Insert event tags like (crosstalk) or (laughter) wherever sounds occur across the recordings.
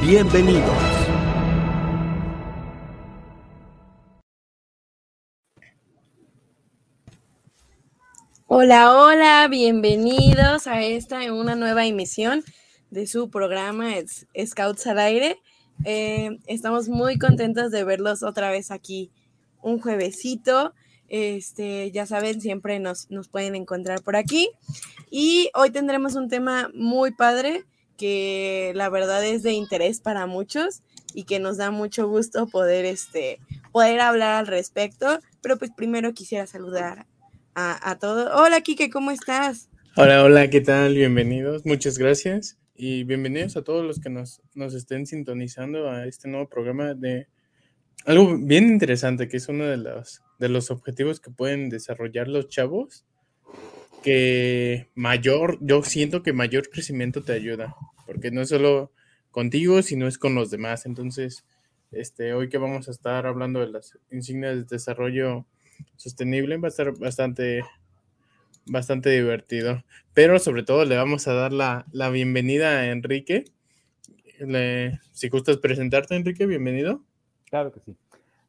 Bienvenidos. Hola, hola, bienvenidos a esta una nueva emisión de su programa Scouts al aire. Eh, estamos muy contentos de verlos otra vez aquí un juevesito. Este, ya saben, siempre nos, nos pueden encontrar por aquí. Y hoy tendremos un tema muy padre que la verdad es de interés para muchos y que nos da mucho gusto poder, este, poder hablar al respecto. Pero pues primero quisiera saludar a, todos. Hola, Kike, ¿cómo estás? Hola, hola, ¿qué tal? Bienvenidos, muchas gracias. Y bienvenidos a todos los que nos, nos estén sintonizando a este nuevo programa de algo bien interesante, que es uno de los, de los objetivos que pueden desarrollar los chavos, que mayor, yo siento que mayor crecimiento te ayuda, porque no es solo contigo, sino es con los demás. Entonces, este, hoy que vamos a estar hablando de las insignias de desarrollo sostenible va a estar bastante, bastante divertido. Pero sobre todo le vamos a dar la, bienvenida a Enrique. si gustas presentarte, Enrique, bienvenido. Claro que sí.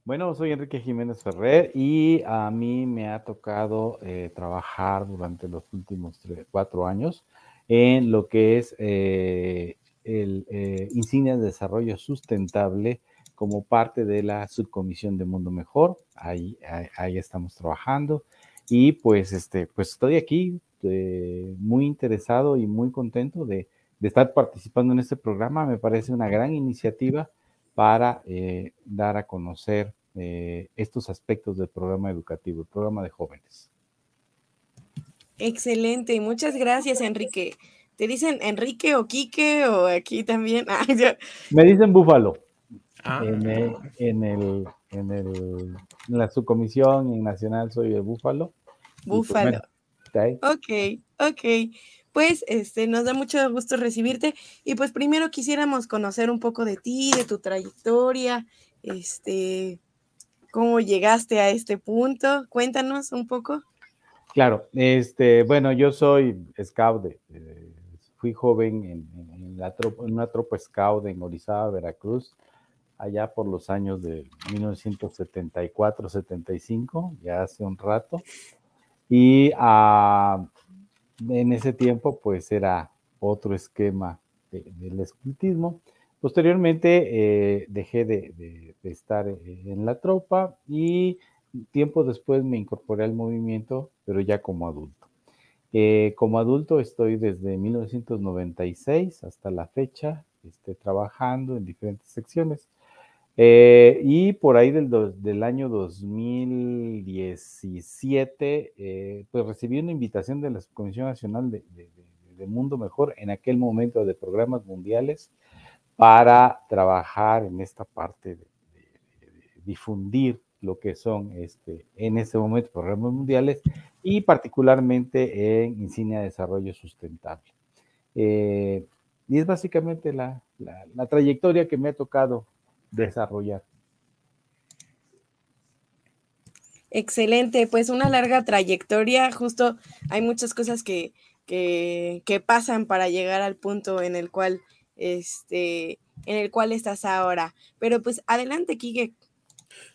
Bueno, soy Enrique Jiménez Ferrer y a mí me ha tocado eh, trabajar durante los últimos cuatro años en lo que es eh, el eh, Insignia de Desarrollo Sustentable como parte de la subcomisión de Mundo Mejor. Ahí, ahí, estamos trabajando. Y pues, este, pues estoy aquí eh, muy interesado y muy contento de, estar participando en este programa. Me parece una gran iniciativa para eh, dar a conocer estos aspectos del programa educativo, el programa de jóvenes. Excelente, muchas gracias, Enrique. ¿Te dicen Enrique o Quique o aquí también? (laughs) Ah, Me dicen Búfalo. Ah. En, el, en, el, en, el, en la subcomisión nacional soy de Búfalo. Pues, Búfalo. ok, ok. Pues este, nos da mucho gusto recibirte y pues primero quisiéramos conocer un poco de ti, de tu trayectoria, este, cómo llegaste a este punto. Cuéntanos un poco. Claro, este, bueno, yo soy scout, fui joven en, una tropa scout en Orizaba, Veracruz allá por los años de 1974-75, ya hace un rato. Y ah, en ese tiempo, pues era otro esquema del escultismo. Posteriormente eh, dejé de, estar en la tropa y tiempo después me incorporé al movimiento, pero ya como adulto. Eh, como adulto estoy desde 1996 hasta la fecha, este, trabajando en diferentes secciones. Eh, y por ahí del, año 2017, eh, pues recibí una invitación de la Comisión Nacional de, Mundo Mejor en aquel momento de programas mundiales para trabajar en esta parte de, difundir lo que son este, en ese momento programas mundiales y particularmente en Insignia de Desarrollo Sustentable. Eh, y es básicamente la, la trayectoria que me ha tocado desarrollar. Excelente, pues una larga trayectoria, justo hay muchas cosas que, que, pasan para llegar al punto en el cual este en el cual estás ahora. Pero pues adelante, Kike.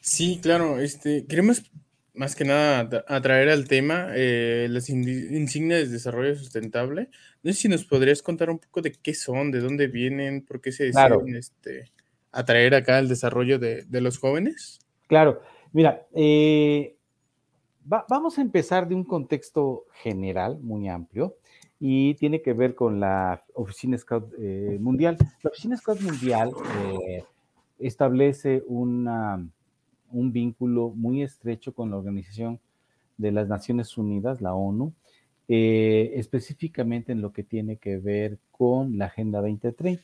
Sí, claro, este, queremos más que nada atraer al tema eh, las insignias de desarrollo sustentable. No sé si nos podrías contar un poco de qué son, de dónde vienen, por qué se deciden este, atraer acá el desarrollo de, los jóvenes? Claro, mira, eh, vamos a empezar de un contexto general muy amplio y tiene que ver con la Oficina Scout eh, Mundial. La Oficina Scout Mundial eh, establece una, un vínculo muy estrecho con la Organización de las Naciones Unidas, la ONU, específicamente en lo que tiene que ver con la Agenda 2030.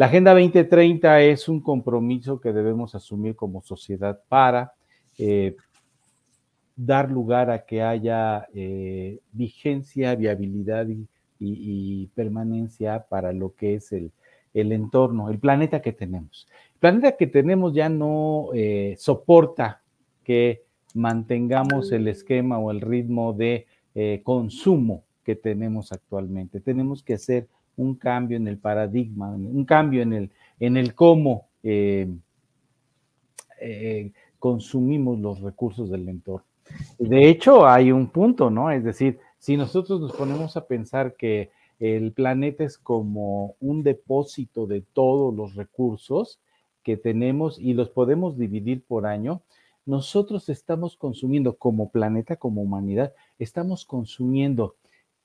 La Agenda 2030 es un compromiso que debemos asumir como sociedad para eh, dar lugar a que haya eh, vigencia, viabilidad y, permanencia para lo que es el, entorno, el planeta que tenemos. El planeta que tenemos ya no eh, soporta que mantengamos el esquema o el ritmo de eh, consumo que tenemos actualmente. Tenemos que hacer un cambio en el paradigma, un cambio en el, en el cómo consumimos los recursos del entorno. De hecho, hay un punto, ¿no? Es decir, si nosotros nos ponemos a pensar que el planeta es como un depósito de todos los recursos que tenemos y los podemos dividir por año, nosotros estamos consumiendo como planeta, como humanidad, estamos consumiendo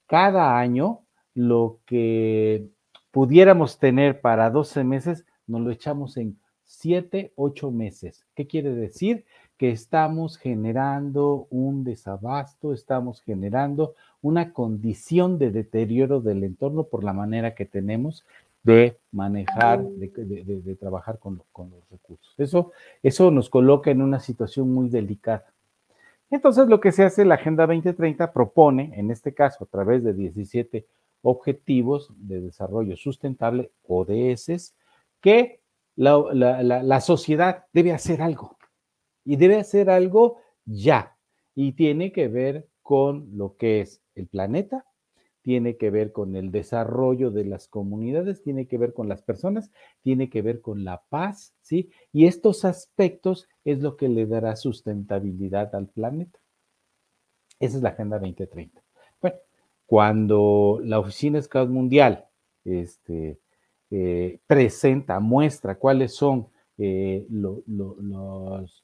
cada año lo que pudiéramos tener para 12 meses, nos lo echamos en 7, 8 meses. ¿Qué quiere decir? Que estamos generando un desabasto, estamos generando una condición de deterioro del entorno por la manera que tenemos de manejar, de, trabajar con, los recursos. Eso, eso nos coloca en una situación muy delicada. Entonces, lo que se hace, la Agenda 2030 propone, en este caso, a través de 17 objetivos de desarrollo sustentable, ODS, que la sociedad debe hacer algo y debe hacer algo ya. Y tiene que ver con lo que es el planeta, tiene que ver con el desarrollo de las comunidades, tiene que ver con las personas, tiene que ver con la paz, ¿sí? Y estos aspectos es lo que le dará sustentabilidad al planeta. Esa es la Agenda 2030. Bueno, cuando la Oficina Scout Mundial este, eh, presenta, muestra cuáles son eh, los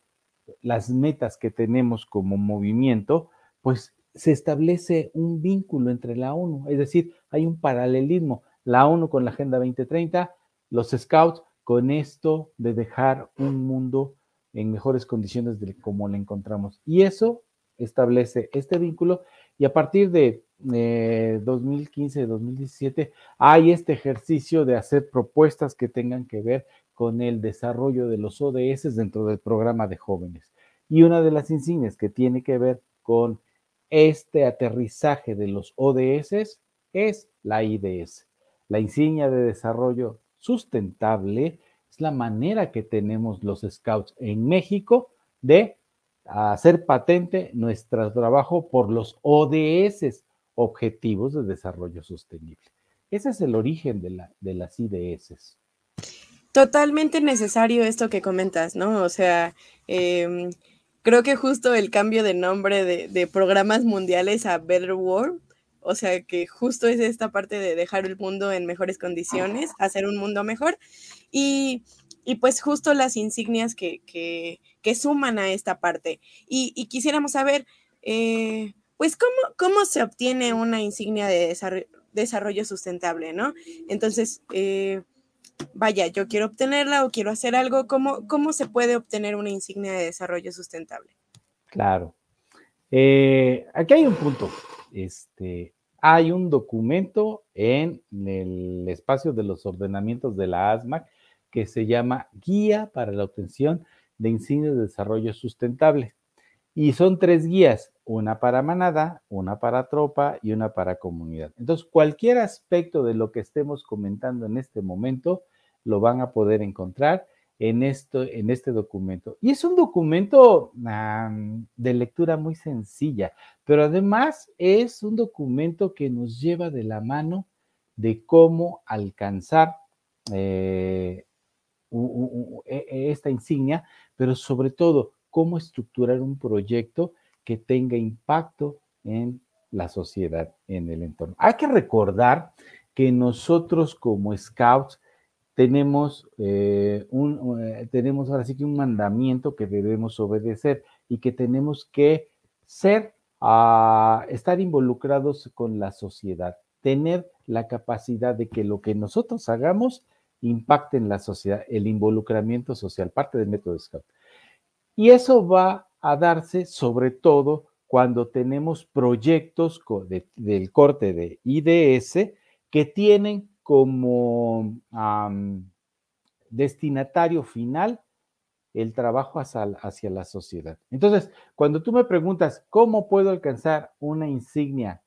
las metas que tenemos como movimiento, pues se establece un vínculo entre la ONU, es decir, hay un paralelismo, la ONU con la Agenda 2030, los Scouts con esto de dejar un mundo en mejores condiciones de como lo encontramos. Y eso establece este vínculo y a partir de 2015, eh, 2017, hay este ejercicio de hacer propuestas que tengan que ver con el desarrollo de los ODS dentro del programa de jóvenes. Y una de las insignias que tiene que ver con este aterrizaje de los ODS es la IDS. La insignia de desarrollo sustentable es la manera que tenemos los scouts en México de hacer patente nuestro trabajo por los ODS, Objetivos de Desarrollo Sostenible. Ese es el origen de, de las IDS. Totalmente necesario esto que comentas, ¿no? O sea, em, creo que justo el cambio de nombre de, programas mundiales a Better World, o sea, que justo es esta parte de dejar el mundo en mejores condiciones, hacer un mundo mejor, y, pues justo las insignias que, que, suman a esta parte. Y, quisiéramos saber, eh, pues, ¿cómo, ¿cómo se obtiene una insignia de desarrollo, sustentable, ¿no? Entonces, eh, vaya, yo quiero obtenerla o quiero hacer algo, ¿cómo, cómo se puede obtener una insignia de desarrollo sustentable? Claro. Eh, aquí hay un punto. Este, hay un documento en el espacio de los ordenamientos de la ASMAC que se llama Guía para la obtención de insignias de desarrollo sustentable. Y son tres guías, una para manada, una para tropa y una para comunidad. Entonces, cualquier aspecto de lo que estemos comentando en este momento lo van a poder encontrar en, esto, en este documento. Y es un documento de lectura muy sencilla, pero además es un documento que nos lleva de la mano de cómo alcanzar eh, e, e, esta insignia, pero sobre todo cómo estructurar un proyecto que tenga impacto en la sociedad, en el entorno. Hay que recordar que nosotros como scouts tenemos, eh, un, eh, tenemos ahora sí que un mandamiento que debemos obedecer y que tenemos que ser, ah, estar involucrados con la sociedad, tener la capacidad de que lo que nosotros hagamos impacte en la sociedad, el involucramiento social, parte del método Scout. Y eso va a darse sobre todo cuando tenemos proyectos del corte de IDS que tienen como destinatario final el trabajo hacia, la sociedad. Entonces, cuando tú me preguntas cómo puedo alcanzar una insignia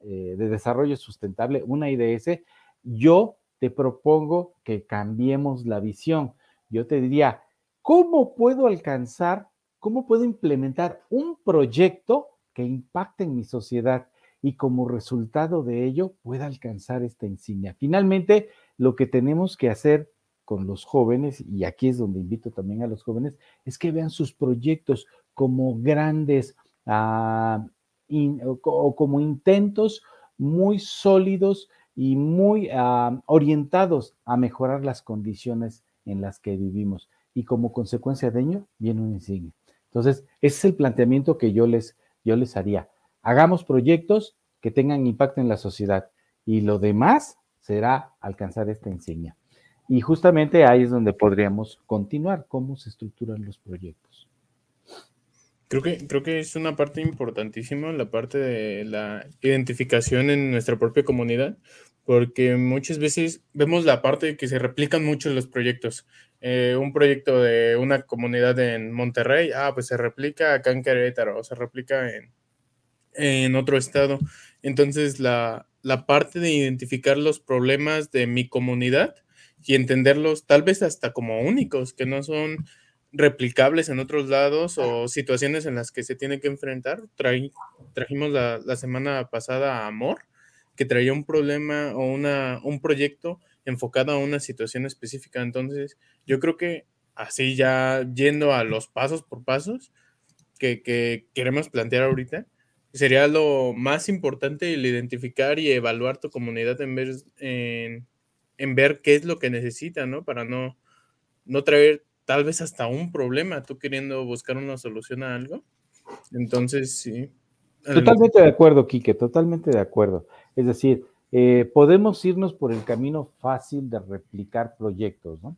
eh, de desarrollo sustentable, una IDS, yo te propongo que cambiemos la visión. Yo te diría, ¿cómo puedo alcanzar, cómo puedo implementar un proyecto que impacte en mi sociedad y como resultado de ello pueda alcanzar esta insignia? Finalmente, lo que tenemos que hacer con los jóvenes, y aquí es donde invito también a los jóvenes, es que vean sus proyectos como grandes ah, o como intentos muy sólidos y muy ah, orientados a mejorar las condiciones en las que vivimos. Y como consecuencia de ello, viene un insignia. Entonces, ese es el planteamiento que yo les, yo les haría. Hagamos proyectos que tengan impacto en la sociedad y lo demás será alcanzar esta insignia. Y justamente ahí es donde podríamos continuar, cómo se estructuran los proyectos. Creo que, creo que es una parte importantísima la parte de la identificación en nuestra propia comunidad, porque muchas veces vemos la parte de que se replican mucho los proyectos. Eh, un proyecto de una comunidad en Monterrey, ah, pues se replica acá en Querétaro, o se replica en, en otro estado. Entonces, la, la parte de identificar los problemas de mi comunidad y entenderlos tal vez hasta como únicos, que no son replicables en otros lados o situaciones en las que se tiene que enfrentar. trajimos la, la, semana pasada a Amor, que traía un problema o una, un proyecto enfocado a una situación específica. Entonces, yo creo que así ya yendo a los pasos por pasos que, que queremos plantear ahorita, sería lo más importante el identificar y evaluar tu comunidad en en en ver qué es lo que necesita, ¿no? Para no, no traer tal vez hasta un problema, tú queriendo buscar una solución a algo. Entonces, sí. Totalmente de acuerdo, Quique, totalmente de acuerdo. Es decir, eh, podemos irnos por el camino fácil de replicar proyectos, ¿no?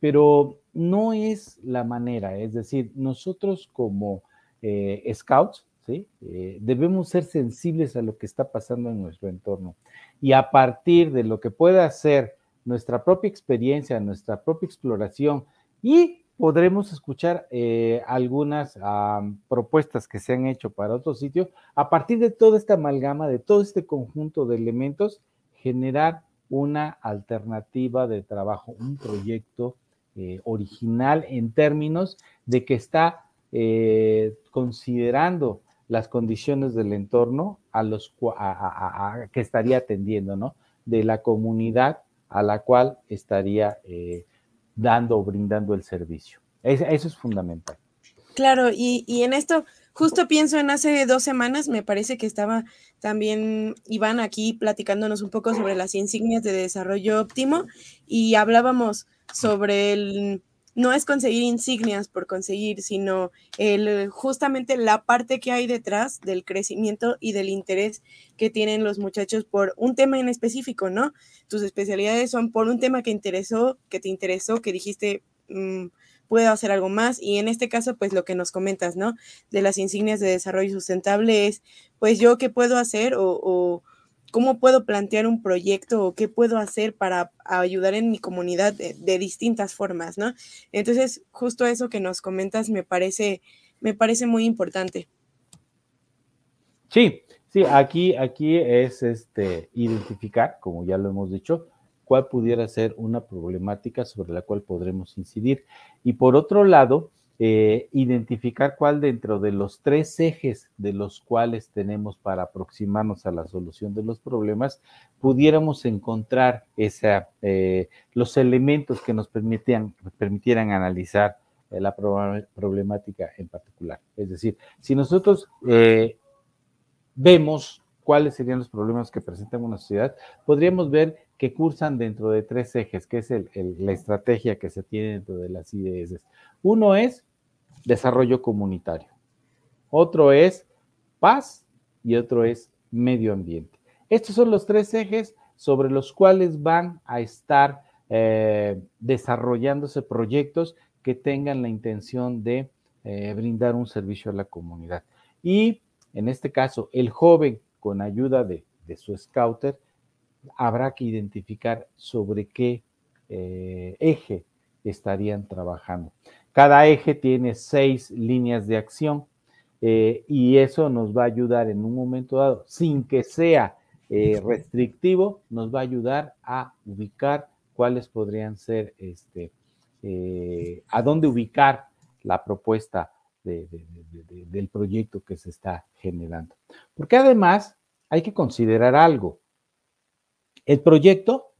Pero no es la manera, es decir, nosotros como eh, scouts, ¿sí? Eh, debemos ser sensibles a lo que está pasando en nuestro entorno y a partir de lo que pueda hacer nuestra propia experiencia, nuestra propia exploración y podremos escuchar eh, algunas propuestas que se han hecho para otro sitio. A partir de toda esta amalgama, de todo este conjunto de elementos, generar una alternativa de trabajo, un proyecto eh, original en términos de que está eh, considerando las condiciones del entorno a los que estaría atendiendo, ¿no? De la comunidad a la cual estaría dando o brindando el servicio. eso es fundamental. Claro, y, y, en esto, justo pienso en hace dos semanas, me parece que estaba también Iván aquí platicándonos un poco sobre las insignias de desarrollo óptimo y hablábamos sobre el no es conseguir insignias por conseguir, sino el, justamente la parte que hay detrás del crecimiento y del interés que tienen los muchachos por un tema en específico, ¿no? Tus especialidades son por un tema que interesó, que te interesó, que dijiste, mm, puedo hacer algo más. Y en este caso, pues lo que nos comentas, ¿no? De las insignias de desarrollo sustentable es, pues yo qué puedo hacer o cómo puedo plantear un proyecto o qué puedo hacer para ayudar en mi comunidad de, distintas formas, ¿no? Entonces, justo eso que nos comentas me parece, me parece muy importante. Sí, sí, aquí, aquí es este, identificar, como ya lo hemos dicho, cuál pudiera ser una problemática sobre la cual podremos incidir. Y por otro lado, eh, identificar cuál dentro de los tres ejes de los cuales tenemos para aproximarnos a la solución de los problemas, pudiéramos encontrar esa, eh, los elementos que nos permitieran, permitieran analizar eh, la problemática en particular. Es decir, si nosotros vemos cuáles serían los problemas que presenta una sociedad, podríamos ver que cursan dentro de tres ejes, que es la estrategia que se tiene dentro de las IDS. Uno es desarrollo comunitario, otro es paz y otro es medio ambiente. Estos son los tres ejes sobre los cuales van a estar eh, desarrollándose proyectos que tengan la intención de eh, brindar un servicio a la comunidad. Y en este caso, el joven, con ayuda de, su scouter, habrá que identificar sobre qué eh, eje estarían trabajando. Cada eje tiene seis líneas de acción eh, y eso nos va a ayudar en un momento dado, sin que sea eh, restrictivo, nos va a ayudar a ubicar cuáles podrían ser, este, eh, a dónde ubicar la propuesta del proyecto que se está generando. Porque además hay que considerar algo. El proyecto,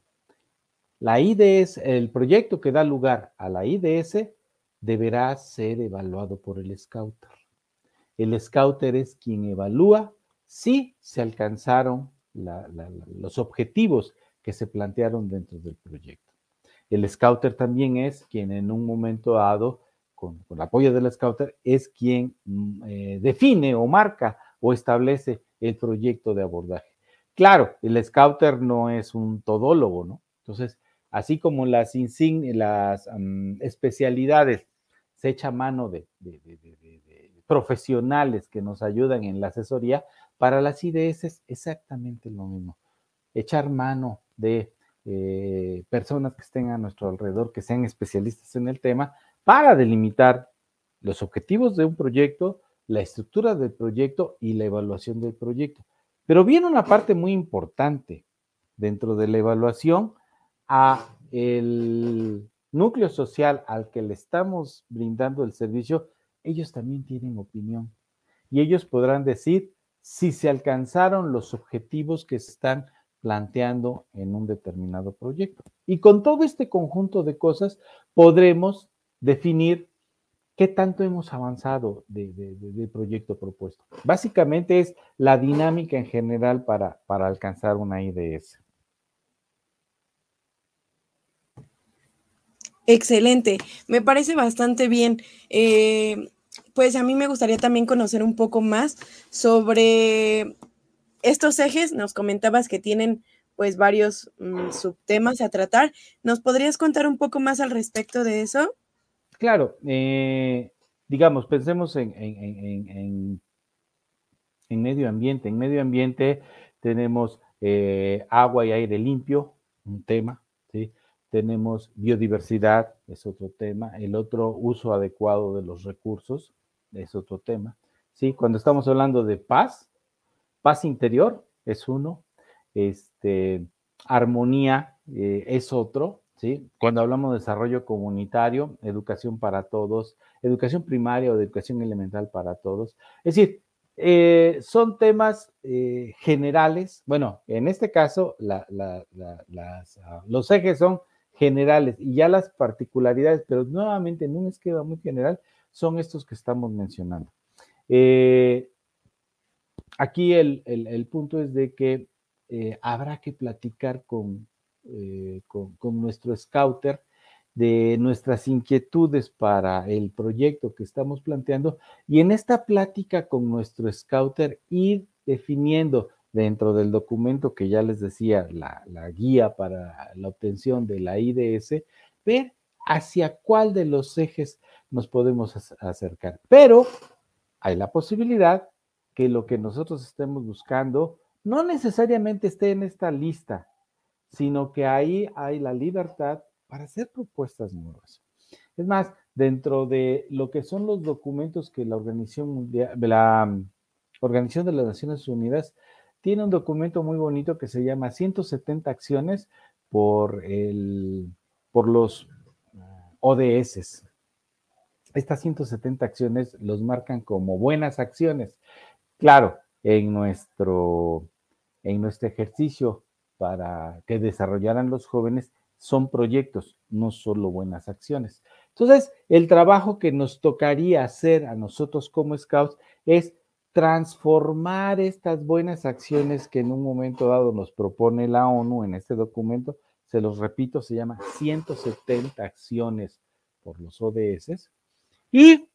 la IDS, el proyecto que da lugar a la IDS deberá ser evaluado por el scouter. El scouter es quien evalúa si se alcanzaron los objetivos que se plantearon dentro del proyecto. El scouter también es quien en un momento dado, con, el apoyo del scouter, es quien mm, eh, define o marca o establece el proyecto de abordaje. Claro, el scouter no es un todólogo, ¿no? Entonces, así como las las especialidades se echa mano de, profesionales que nos ayudan en la asesoría, para las IDS es exactamente lo mismo. Echar mano de eh, personas que estén a nuestro alrededor, que sean especialistas en el tema, para delimitar los objetivos de un proyecto, la estructura del proyecto y la evaluación del proyecto. Pero viene una parte muy importante dentro de la evaluación a el núcleo social al que le estamos brindando el servicio, ellos también tienen opinión y ellos podrán decir si se alcanzaron los objetivos que se están planteando en un determinado proyecto. Y con todo este conjunto de cosas podremos definir qué tanto hemos avanzado del proyecto propuesto. Básicamente es la dinámica en general para, para alcanzar una IDS. Excelente, me parece bastante bien. Eh, pues a mí me gustaría también conocer un poco más sobre estos ejes. Nos comentabas que tienen pues varios mm, subtemas a tratar. ¿Nos podrías contar un poco más al respecto de eso? Claro, eh, digamos, pensemos en, en, medio ambiente. En medio ambiente tenemos eh, agua y aire limpio, un tema. Tenemos biodiversidad, es otro tema. El otro, uso adecuado de los recursos, es otro tema. ¿sí? Cuando estamos hablando de paz, paz interior es uno, este, armonía eh, es otro, ¿sí? Cuando hablamos de desarrollo comunitario, educación para todos, educación primaria o educación elemental para todos. Es decir, eh, son temas eh, generales. Bueno, en este caso, ah, los ejes son generales y ya las particularidades, pero nuevamente en un esquema muy general, son estos que estamos mencionando. Eh, aquí el, punto es de que eh, habrá que platicar eh, con, con, nuestro scouter de nuestras inquietudes para el proyecto que estamos planteando y en esta plática con nuestro scouter ir definiendo dentro del documento que ya les decía, la, guía para la obtención de la IDS, ver hacia cuál de los ejes nos podemos acercar. Pero hay la posibilidad que lo que nosotros estemos buscando no necesariamente esté en esta lista, sino que ahí hay la libertad para hacer propuestas nuevas. Es más, dentro de lo que son los documentos que la Organización Mundial, la mm, Organización de las Naciones Unidas tiene un documento muy bonito que se llama 170 acciones por, el, por los ODS. Estas 170 acciones los marcan como buenas acciones. Claro, en nuestro, en nuestro ejercicio para que desarrollaran los jóvenes son proyectos, no solo buenas acciones. Entonces, el trabajo que nos tocaría hacer a nosotros como scouts es transformar estas buenas acciones que en un momento dado nos propone la ONU en este documento, se los repito, se llama 170 acciones por los ODS, y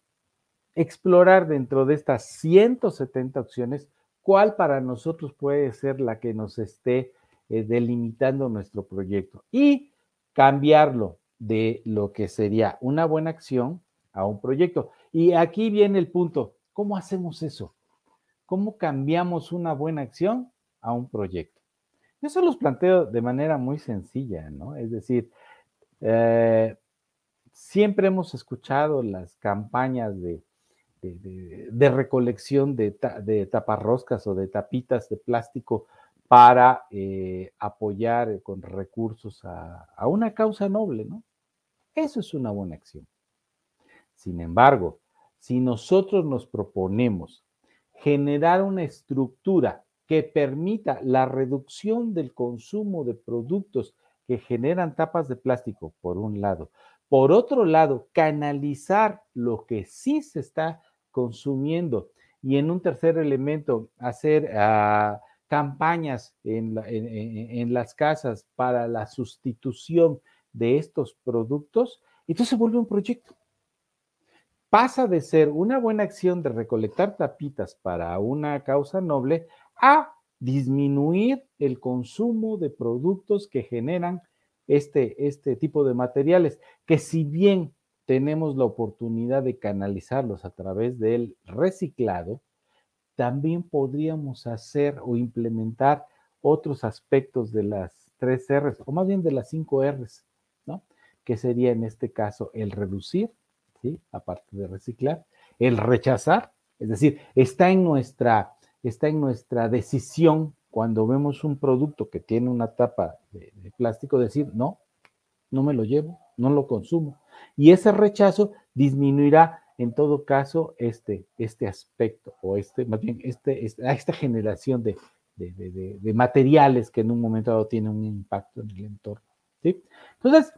explorar dentro de estas 170 acciones cuál para nosotros puede ser la que nos esté eh, delimitando nuestro proyecto y cambiarlo de lo que sería una buena acción a un proyecto. Y aquí viene el punto, ¿cómo hacemos eso? ¿Cómo cambiamos una buena acción a un proyecto? Eso los planteo de manera muy sencilla, ¿no? Es decir, eh, siempre hemos escuchado las campañas de, de, recolección de, taparroscas o de tapitas de plástico para eh, apoyar con recursos a, a una causa noble, ¿no? Eso es una buena acción. Sin embargo, si nosotros nos proponemos generar una estructura que permita la reducción del consumo de productos que generan tapas de plástico, por un lado. Por otro lado, canalizar lo que sí se está consumiendo. Y en un tercer elemento, hacer ah, campañas en, en, las casas para la sustitución de estos productos, entonces se vuelve un proyecto. Pasa de ser una buena acción de recolectar tapitas para una causa noble a disminuir el consumo de productos que generan este, este tipo de materiales, que si bien tenemos la oportunidad de canalizarlos a través del reciclado, también podríamos hacer o implementar otros aspectos de las tres R's, o más bien de las cinco R's, ¿no? Que sería en este caso el reducir, Aparte de reciclar, el rechazar, es decir, está en nuestra está en nuestra decisión cuando vemos un producto que tiene una tapa de, plástico, decir, no, no me lo llevo, no lo consumo. Y ese rechazo disminuirá en todo caso este, este aspecto o este, más bien este, esta generación de, de, materiales que en un momento dado tienen un impacto en el entorno. ¿sí? Entonces,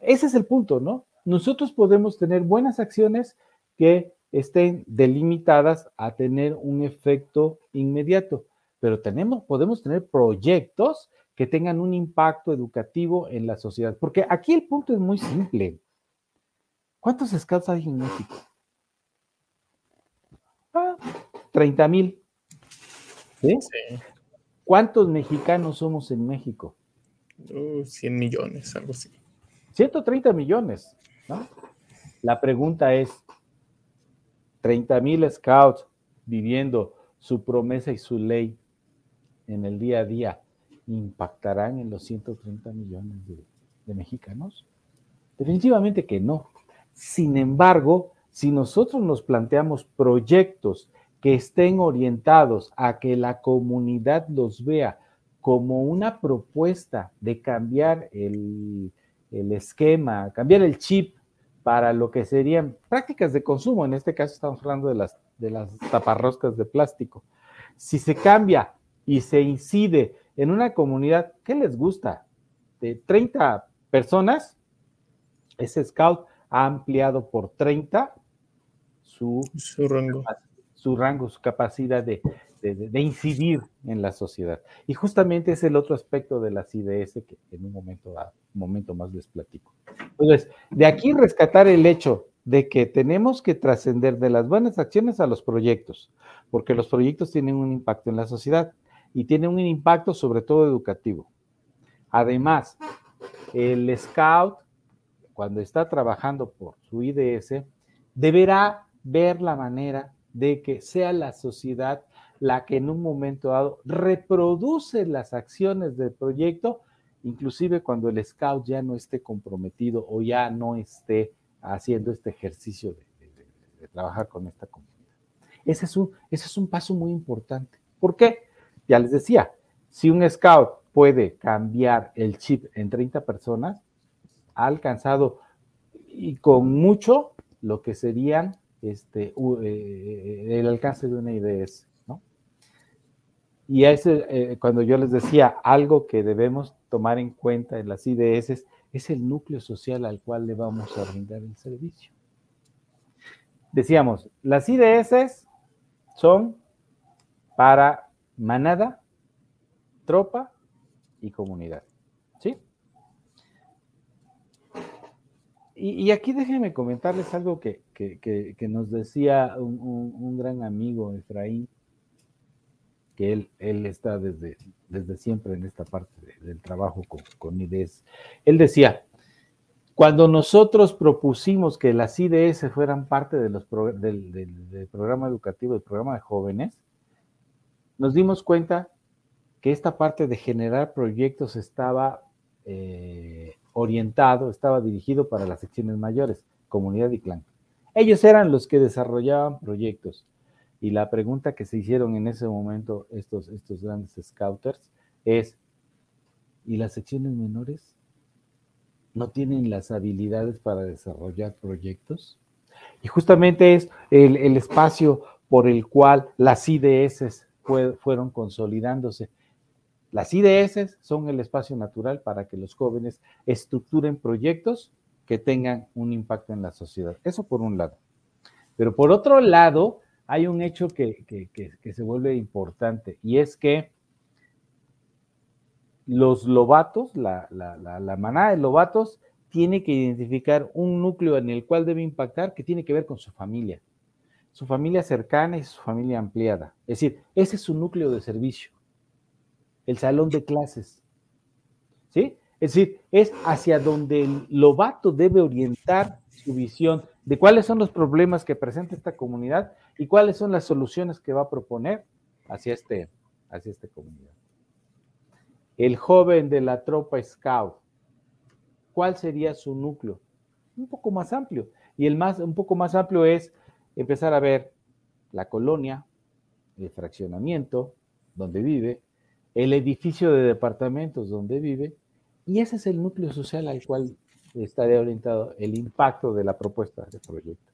ese es el punto, ¿no? Nosotros podemos tener buenas acciones que estén delimitadas a tener un efecto inmediato, pero tenemos, podemos tener proyectos que tengan un impacto educativo en la sociedad, porque aquí el punto es muy simple. ¿Cuántos scouts hay en México? Ah, 30 mil. ¿Sí? ¿Cuántos mexicanos somos en México? 100 millones, algo así. 130 millones, La pregunta es, 30 mil scouts viviendo su promesa y su ley en el día a día impactarán en los 130 millones de, mexicanos? Definitivamente que no. Sin embargo, si nosotros nos planteamos proyectos que estén orientados a que la comunidad los vea como una propuesta de cambiar el, el esquema, cambiar el chip para lo que serían prácticas de consumo. En este caso estamos hablando de las, de las taparroscas de plástico. Si se cambia y se incide en una comunidad, ¿qué les gusta? De 30 personas, ese scout ha ampliado por 30 su, su rango. Su rango, su capacidad de, de, incidir en la sociedad. Y justamente es el otro aspecto de las IDS que en un momento, un momento más les platico. Entonces, de aquí rescatar el hecho de que tenemos que trascender de las buenas acciones a los proyectos, porque los proyectos tienen un impacto en la sociedad y tienen un impacto sobre todo educativo. Además, el scout, cuando está trabajando por su IDS, deberá ver la manera de que sea la sociedad la que en un momento dado reproduce las acciones del proyecto, inclusive cuando el scout ya no esté comprometido o ya no esté haciendo este ejercicio de, trabajar con esta comunidad. Ese es, un, ese es un paso muy importante. ¿Por qué? Ya les decía, si un scout puede cambiar el chip en 30 personas, ha alcanzado y con mucho lo que serían este, eh, el alcance de una IDS. Y ese, eh, cuando yo les decía algo que debemos tomar en cuenta en las IDS es el núcleo social al cual le vamos a brindar el servicio. Decíamos, las IDS son para manada, tropa y comunidad. ¿Sí? Y, aquí déjenme comentarles algo que, nos decía un, un gran amigo, Efraín, que él, está desde, desde siempre en esta parte del trabajo con, con IDS. Él decía, cuando nosotros propusimos que las IDS fueran parte de los del, programa educativo, del programa de jóvenes, nos dimos cuenta que esta parte de generar proyectos estaba eh, orientado, estaba dirigido para las secciones mayores. comunidad y clan. Ellos eran los que desarrollaban proyectos. Y la pregunta que se hicieron en ese momento estos, estos grandes scouters es, ¿y las secciones menores no tienen las habilidades para desarrollar proyectos? Y justamente es el, el espacio por el cual las IDS fueron consolidándose. Las IDS son el espacio natural para que los jóvenes estructuren proyectos que tengan un impacto en la sociedad. Eso por un lado. Pero por otro lado, hay un hecho que, se vuelve importante y es que los lobatos, la, la, manada de lobatos, tiene que identificar un núcleo en el cual debe impactar que tiene que ver con su familia, su familia cercana y su familia ampliada. Es decir, ese es su núcleo de servicio, el salón de clases. ¿Sí? Es decir, es hacia donde el lobato debe orientar su visión de cuáles son los problemas que presenta esta comunidad y cuáles son las soluciones que va a proponer hacia, este, hacia esta comunidad. El joven de la tropa Scout, ¿cuál sería su núcleo? Un poco más amplio. Y el más, un poco más amplio es empezar a ver la colonia, el fraccionamiento donde vive, el edificio de departamentos donde vive, y ese es el núcleo social al cual estaría orientado el impacto de la propuesta de proyecto.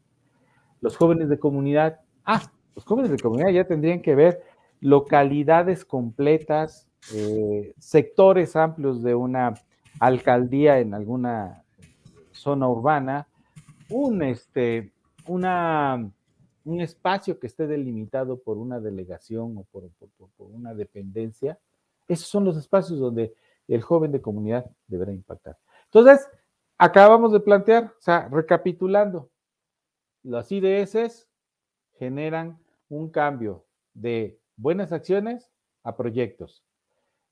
Los jóvenes de comunidad, ah, los jóvenes de comunidad ya tendrían que ver localidades completas, eh, sectores amplios de una alcaldía en alguna zona urbana, un, este, una, un espacio que esté delimitado por una delegación o por una dependencia. Esos son los espacios donde el joven de comunidad deberá impactar. Entonces, acabamos de plantear, o sea, recapitulando, las IDS generan un cambio de buenas acciones a proyectos.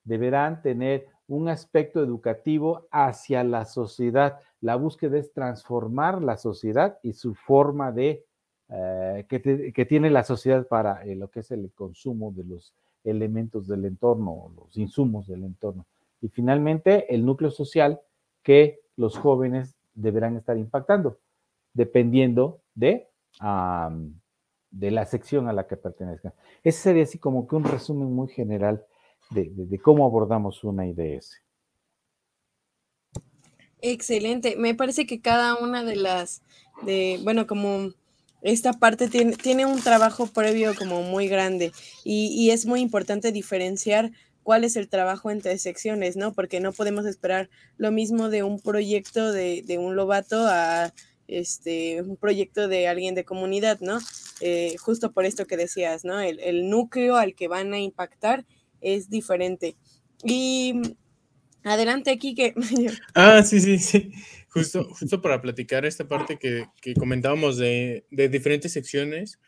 Deberán tener un aspecto educativo hacia la sociedad. La búsqueda es transformar la sociedad y su forma de eh, que, tiene la sociedad para eh, lo que es el consumo de los elementos del entorno, los insumos del entorno. Y finalmente, el núcleo social que los jóvenes deberán estar impactando, dependiendo de, de la sección a la que pertenezcan. Ese sería así como que un resumen muy general de, cómo abordamos una IDS. Excelente. Me parece que cada una de las, de, bueno, como esta parte tiene, tiene un trabajo previo como muy grande y, y, es muy importante diferenciar cuál es el trabajo entre secciones, ¿no? Porque no podemos esperar lo mismo de un proyecto de, un lobato a este, un proyecto de alguien de comunidad, ¿no? Eh, justo por esto que decías, ¿no? El, núcleo al que van a impactar es diferente. Y adelante aquí que... (laughs) ah, sí, sí, sí. Justo, justo para platicar esta parte que, comentábamos de, de diferentes secciones,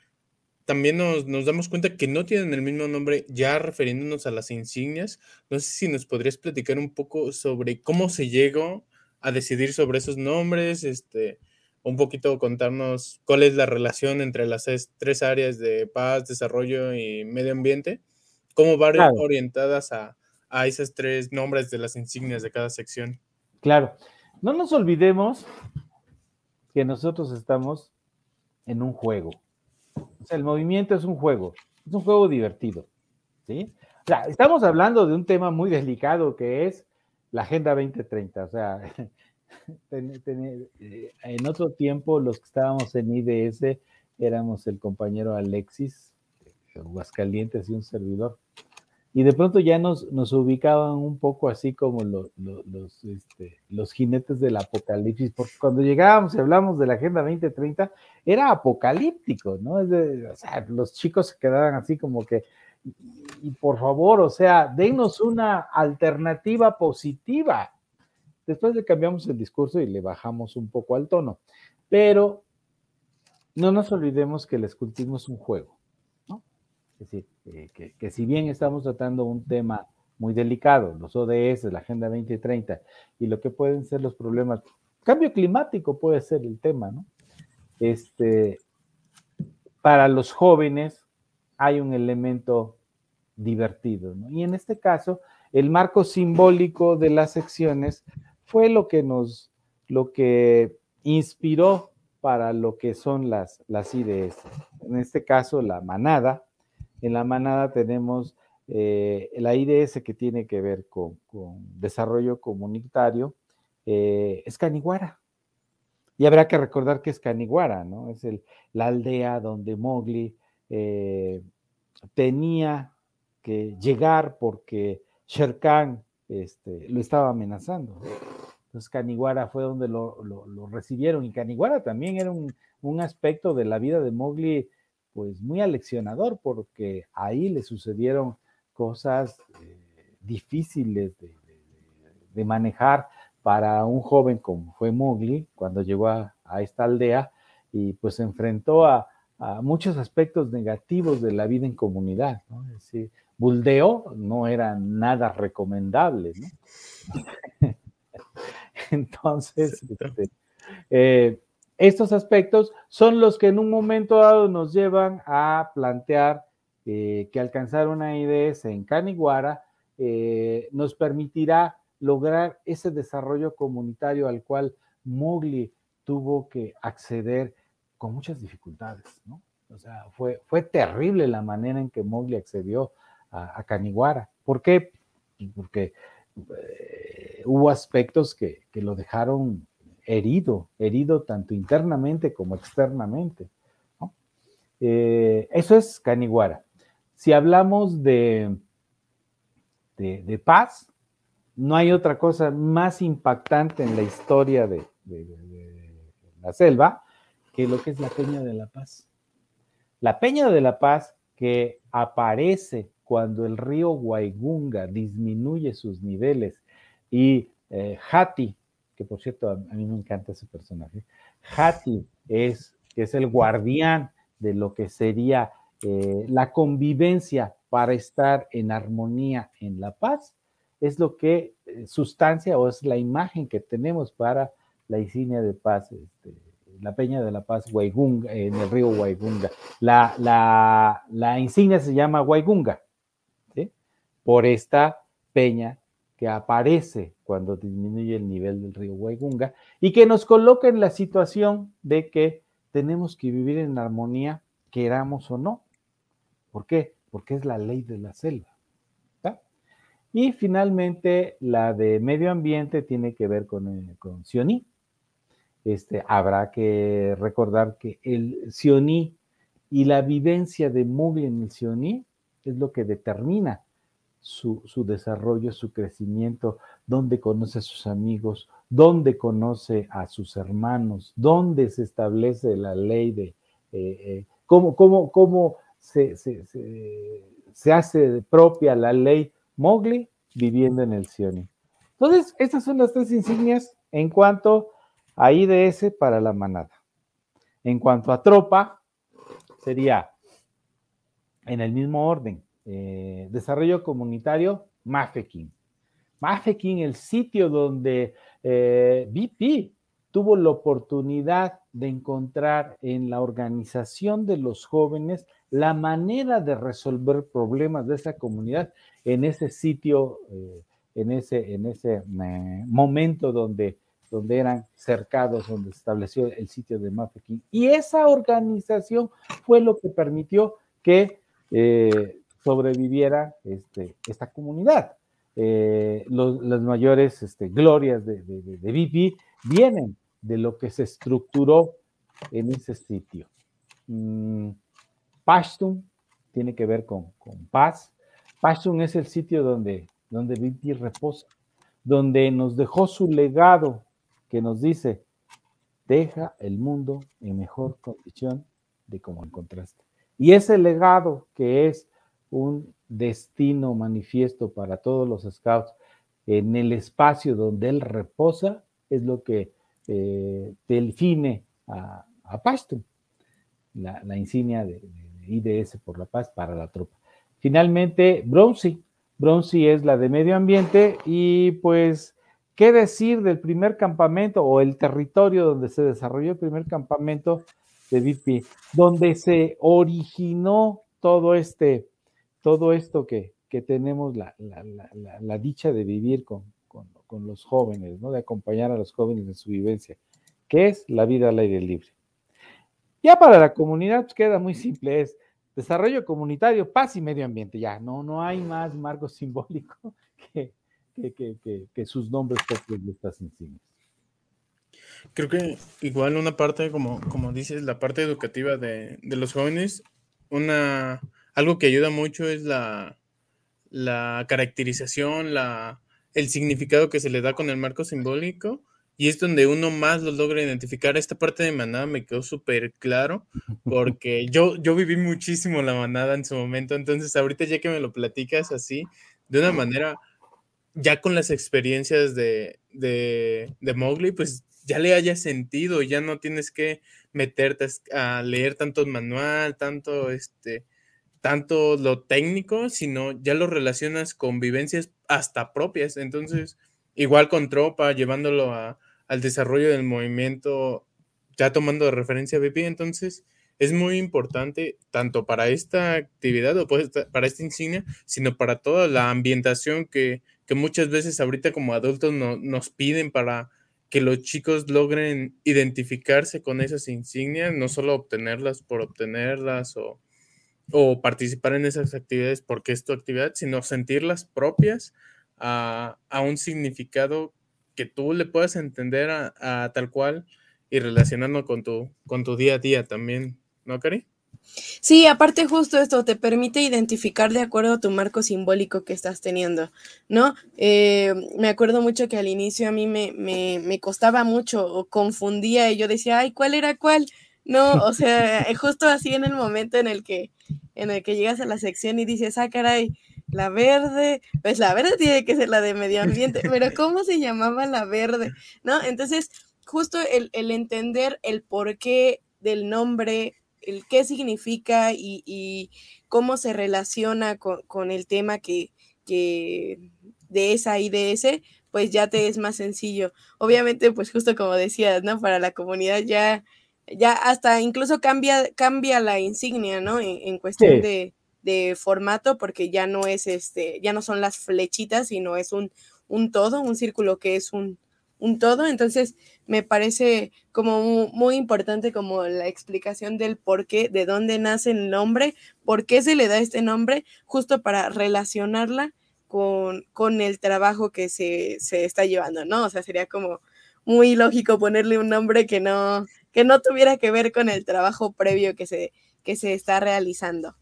también nos, damos cuenta que no tienen el mismo nombre, ya refiriéndonos a las insignias. No sé si nos podrías platicar un poco sobre cómo se llegó a decidir sobre esos nombres, este, un poquito contarnos cuál es la relación entre las tres áreas de paz, desarrollo y medio ambiente, cómo van orientadas a, a esos tres nombres de las insignias de cada sección. Claro, no nos olvidemos que nosotros estamos en un juego el movimiento es un juego, es un juego divertido, ¿sí? O sea, estamos hablando de un tema muy delicado que es la Agenda 2030, o sea, (laughs) eh, en otro tiempo los que estábamos en IDS éramos el compañero Alexis, Aguascalientes y un servidor y de pronto ya nos, nos ubicaban un poco así como los, este, los jinetes del apocalipsis, porque cuando llegábamos y hablamos de la Agenda 2030, era apocalíptico, ¿no? Es de, o sea, los chicos se quedaban así como que, y, por favor, o sea, denos una alternativa positiva. Después le cambiamos el discurso y le bajamos un poco al tono, pero no nos olvidemos que el escultismo es un juego. Es decir, eh, que, si bien estamos tratando un tema muy delicado, los ODS, la Agenda 2030, y lo que pueden ser los problemas, cambio climático puede ser el tema, ¿no? Este, para los jóvenes hay un elemento divertido, ¿no? Y en este caso, el marco simbólico de las secciones fue lo que nos, lo que inspiró para lo que son las, las IDS. En este caso, la manada. En la manada tenemos eh, la IDS que tiene que ver con, desarrollo comunitario, eh, es Caniguara. Y habrá que recordar que es Caniguara, ¿no? Es el, la aldea donde Mowgli eh, tenía que llegar porque Sher este, lo estaba amenazando. Entonces Caniguara fue donde lo, recibieron y Caniguara también era un, aspecto de la vida de Mowgli pues muy aleccionador porque ahí le sucedieron cosas eh, difíciles de, manejar para un joven como fue Mowgli cuando llegó a, esta aldea y pues se enfrentó a, muchos aspectos negativos de la vida en comunidad. ¿no? Es decir, buldeo no era nada recomendable. (laughs) Entonces, este, eh, estos aspectos son los que en un momento dado nos llevan a plantear eh, que alcanzar una IDS en Caniguara eh, nos permitirá lograr ese desarrollo comunitario al cual Mowgli tuvo que acceder con muchas dificultades, ¿no? O sea, fue, fue terrible la manera en que Mowgli accedió a, Caniguara. ¿Por qué? Porque eh, hubo aspectos que, que, lo dejaron herido, herido tanto internamente como externamente. ¿no? eso es Caniguara. Si hablamos de, de, paz, no hay otra cosa más impactante en la historia de, la selva que lo que es la Peña de la Paz. La Peña de la Paz que aparece cuando el río Guaigunga disminuye sus niveles y eh, Hati, que por cierto a, mí me encanta ese personaje, Hati es, que es el guardián de lo que sería eh, la convivencia para estar en armonía, en la paz, es lo que eh, sustancia o es la imagen que tenemos para la insignia de paz, este, la Peña de la Paz Waigunga, en el río Waigunga. La, la, insignia se llama Waigunga, por esta peña que aparece cuando disminuye el nivel del río Waigunga y que nos coloca en la situación de que tenemos que vivir en armonía, queramos o no. ¿Por qué? Porque es la ley de la selva. Y finalmente, la de medio ambiente tiene que ver con, eh, con Sioní. Este, habrá que recordar que el Sioní y la vivencia de Mowgli en el Sioní es lo que determina su, desarrollo, su crecimiento, dónde conoce a sus amigos, dónde conoce a sus hermanos, dónde se establece la ley de eh, eh, cómo, cómo, cómo se, hace propia la ley Mowgli viviendo en el Sioni. Entonces, estas son las tres insignias en cuanto a IDS para la manada. En cuanto a tropa, sería en el mismo orden. Eh, desarrollo comunitario, Mafeking. Mafeking, el sitio donde eh, BP tuvo la oportunidad de encontrar en la organización de los jóvenes la manera de resolver problemas de esa comunidad en ese sitio, eh, en ese, en ese eh, momento donde, donde eran cercados, donde se estableció el sitio de Mafeking. Y esa organización fue lo que permitió que eh, sobreviviera este, esta comunidad. las mayores este, glorias de, de, de vienen de lo que se estructuró en ese sitio. Mm, Pashtun tiene que ver con, paz. Pashtun es el sitio donde, donde reposa, donde nos dejó su legado que nos dice, deja el mundo en mejor condición de como encontraste. Y ese legado que es un destino manifiesto para todos los scouts en el espacio donde él reposa, es lo que eh, delfine a, a la, insignia de, IDS por la paz para la tropa. Finalmente, Bronzy. Bronzy es la de medio ambiente y pues, ¿qué decir del primer campamento o el territorio donde se desarrolló el primer campamento de BP, donde se originó todo este, todo esto que, tenemos la, dicha de vivir con, con los jóvenes, ¿no? De acompañar a los jóvenes en su vivencia, que es la vida al aire libre. Ya para la comunidad pues, queda muy simple, es desarrollo comunitario, paz y medio ambiente. Ya, no, no hay más marco (laughs) simbólico que, que, sus nombres propios de estas insignias. Creo que igual una parte, como, como dices, la parte educativa de, de los jóvenes, una, algo que ayuda mucho es la, la caracterización, la, el significado que se le da con el marco simbólico y es donde uno más lo logra identificar. Esta parte de manada me quedó súper claro (laughs) porque yo, yo viví muchísimo la manada en su momento, entonces ahorita ya que me lo platicas así, de una manera, ya con las experiencias de, de, de Mowgli, pues ya le haya sentido, ya no tienes que meterte a leer tanto manual, tanto este tanto lo técnico, sino ya lo relacionas con vivencias hasta propias. Entonces, igual con Tropa, llevándolo al desarrollo del movimiento, ya tomando de referencia a BP, entonces es muy importante tanto para esta actividad o para esta insignia, sino para toda la ambientación que, muchas veces ahorita como adultos nos piden para que los chicos logren identificarse con esas insignias, no solo obtenerlas por obtenerlas o, o participar en esas actividades porque es tu actividad, sino sentirlas propias a, un significado que tú le puedas entender a, tal cual y relacionando con tu, con tu día a día también, ¿no, Cari? Sí, aparte justo esto te permite identificar de acuerdo a tu marco simbólico que estás teniendo, ¿no? Eh, me acuerdo mucho que al inicio a mí me, me, me, costaba mucho o confundía y yo decía, ay, ¿cuál era cuál? No, o sea, justo así en el momento en el que en el que llegas a la sección y dices, ah, caray, la verde, pues la verde tiene que ser la de medio ambiente, pero ¿cómo se llamaba la verde? ¿No? Entonces, justo el, entender el porqué del nombre, el qué significa y, cómo se relaciona con, el tema que, que de esa y de ese, pues ya te es más sencillo. Obviamente, pues justo como decías, ¿no? Para la comunidad ya ya hasta incluso cambia, cambia la insignia, ¿no? En, cuestión de, formato, porque ya no es este, ya no son las flechitas, sino es un, un todo, un círculo que es un, un todo. Entonces, me parece como muy, importante como la explicación del por qué, de dónde nace el nombre, por qué se le da este nombre, justo para relacionarla con, con el trabajo que se, se está llevando, ¿no? O sea, sería como muy lógico ponerle un nombre que no, que no tuviera que ver con el trabajo previo que se, que se está realizando.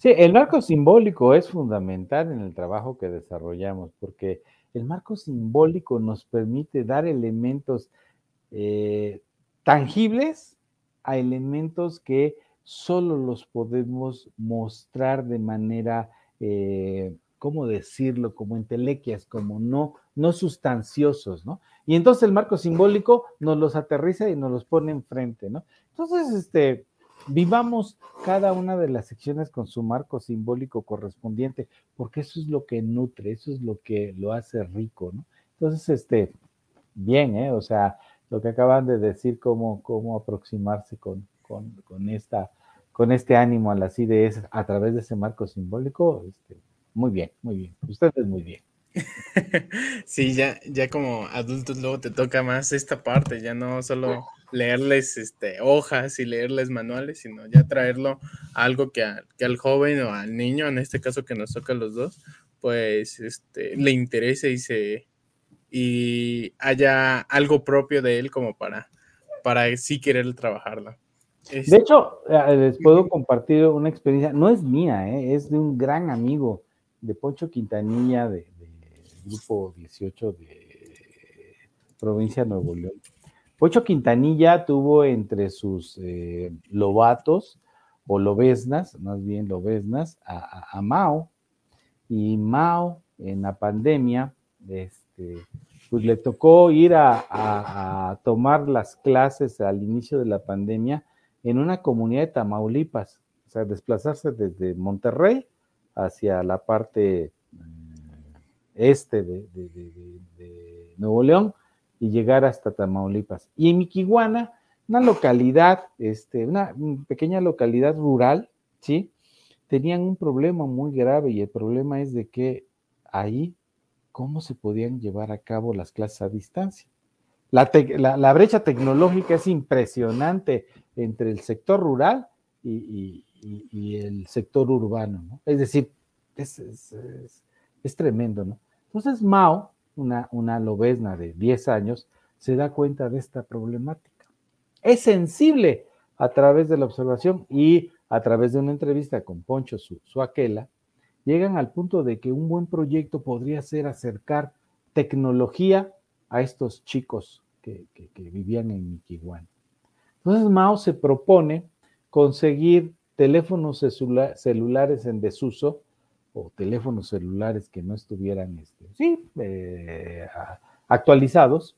Sí, el marco simbólico es fundamental en el trabajo que desarrollamos, porque el marco simbólico nos permite dar elementos eh, tangibles a elementos que solo los podemos mostrar de manera, eh, ¿cómo decirlo? Como entelequias, como no, no sustanciosos, ¿no? Y entonces el marco simbólico nos los aterriza y nos los pone enfrente, ¿no? Entonces, este, vivamos cada una de las secciones con su marco simbólico correspondiente, porque eso es lo que nutre, eso es lo que lo hace rico, ¿no? Entonces, este, bien, ¿eh? O sea, lo que acaban de decir, cómo, cómo aproximarse con, con, esta, con este ánimo a las ideas a través de ese marco simbólico, este, muy bien, muy bien. Ustedes muy bien. (laughs) Sí, ya, ya como adultos luego te toca más esta parte, ya no solo leerles este, hojas y leerles manuales, sino ya traerlo a algo que, que al joven o al niño, en este caso que nos toca a los dos, pues este, le interese y se y haya algo propio de él como para, para sí querer trabajarlo. De hecho, eh, les puedo compartir una experiencia, no es mía, eh, es de un gran amigo de Poncho Quintanilla, de, grupo 18 de provincia de Nuevo León. Pocho Quintanilla tuvo entre sus eh, lobatos o lobesnas, más bien lobesnas, a, Mao. Y Mao en la pandemia, este, pues le tocó ir a, a, tomar las clases al inicio de la pandemia en una comunidad de Tamaulipas, o sea, desplazarse desde Monterrey hacia la parte este de, Nuevo León y llegar hasta Tamaulipas. Y en Miquihuana, una localidad, este, una pequeña localidad rural, ¿sí? Tenían un problema muy grave y el problema es de que ahí, ¿cómo se podían llevar a cabo las clases a distancia? La, la, brecha tecnológica es impresionante. entre el sector rural y, el sector urbano, ¿no? Es decir, es, tremendo, ¿no? Entonces Mao, una, una lobesna de 10 años, se da cuenta de esta problemática. Es sensible a través de la observación y a través de una entrevista con Poncho Suaquela, llegan al punto de que un buen proyecto podría ser acercar tecnología a estos chicos que, vivían en Michihuán. Entonces Mao se propone conseguir teléfonos celulares en desuso o teléfonos celulares que no estuvieran este, sí, eh, actualizados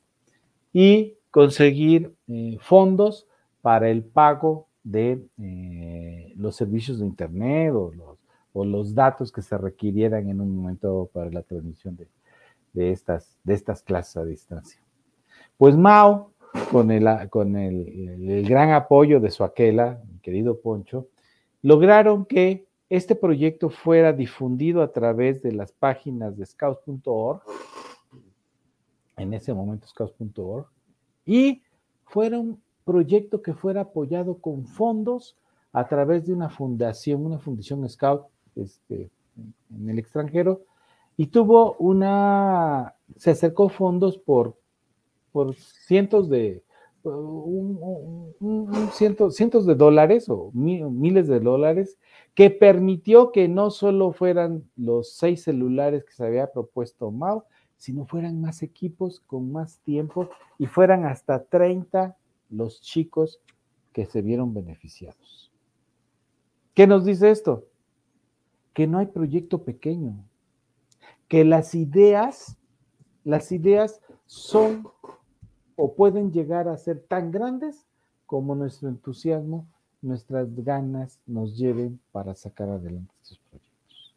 y conseguir eh, fondos para el pago de eh, los servicios de Internet o los, o los, datos que se requirieran en un momento para la transmisión de, de, estas, de estas clases a distancia. Pues Mao, con el, con el, gran apoyo de su aquela, mi querido Poncho, lograron que este proyecto fuera difundido a través de las páginas de scouts.org, en ese momento scouts.org, y fuera un proyecto que fuera apoyado con fondos a través de una fundación, una fundación scout este, en el extranjero, y tuvo una, se acercó fondos por, por cientos de, cientos de dólares o miles de dólares que permitió que no solo fueran los seis celulares que se había propuesto Mao, sino fueran más equipos con más tiempo y fueran hasta 30 los chicos que se vieron beneficiados. ¿Qué nos dice esto? Que no hay proyecto pequeño, que las ideas, las ideas son o pueden llegar a ser tan grandes como nuestro entusiasmo, nuestras ganas nos lleven para sacar adelante estos proyectos.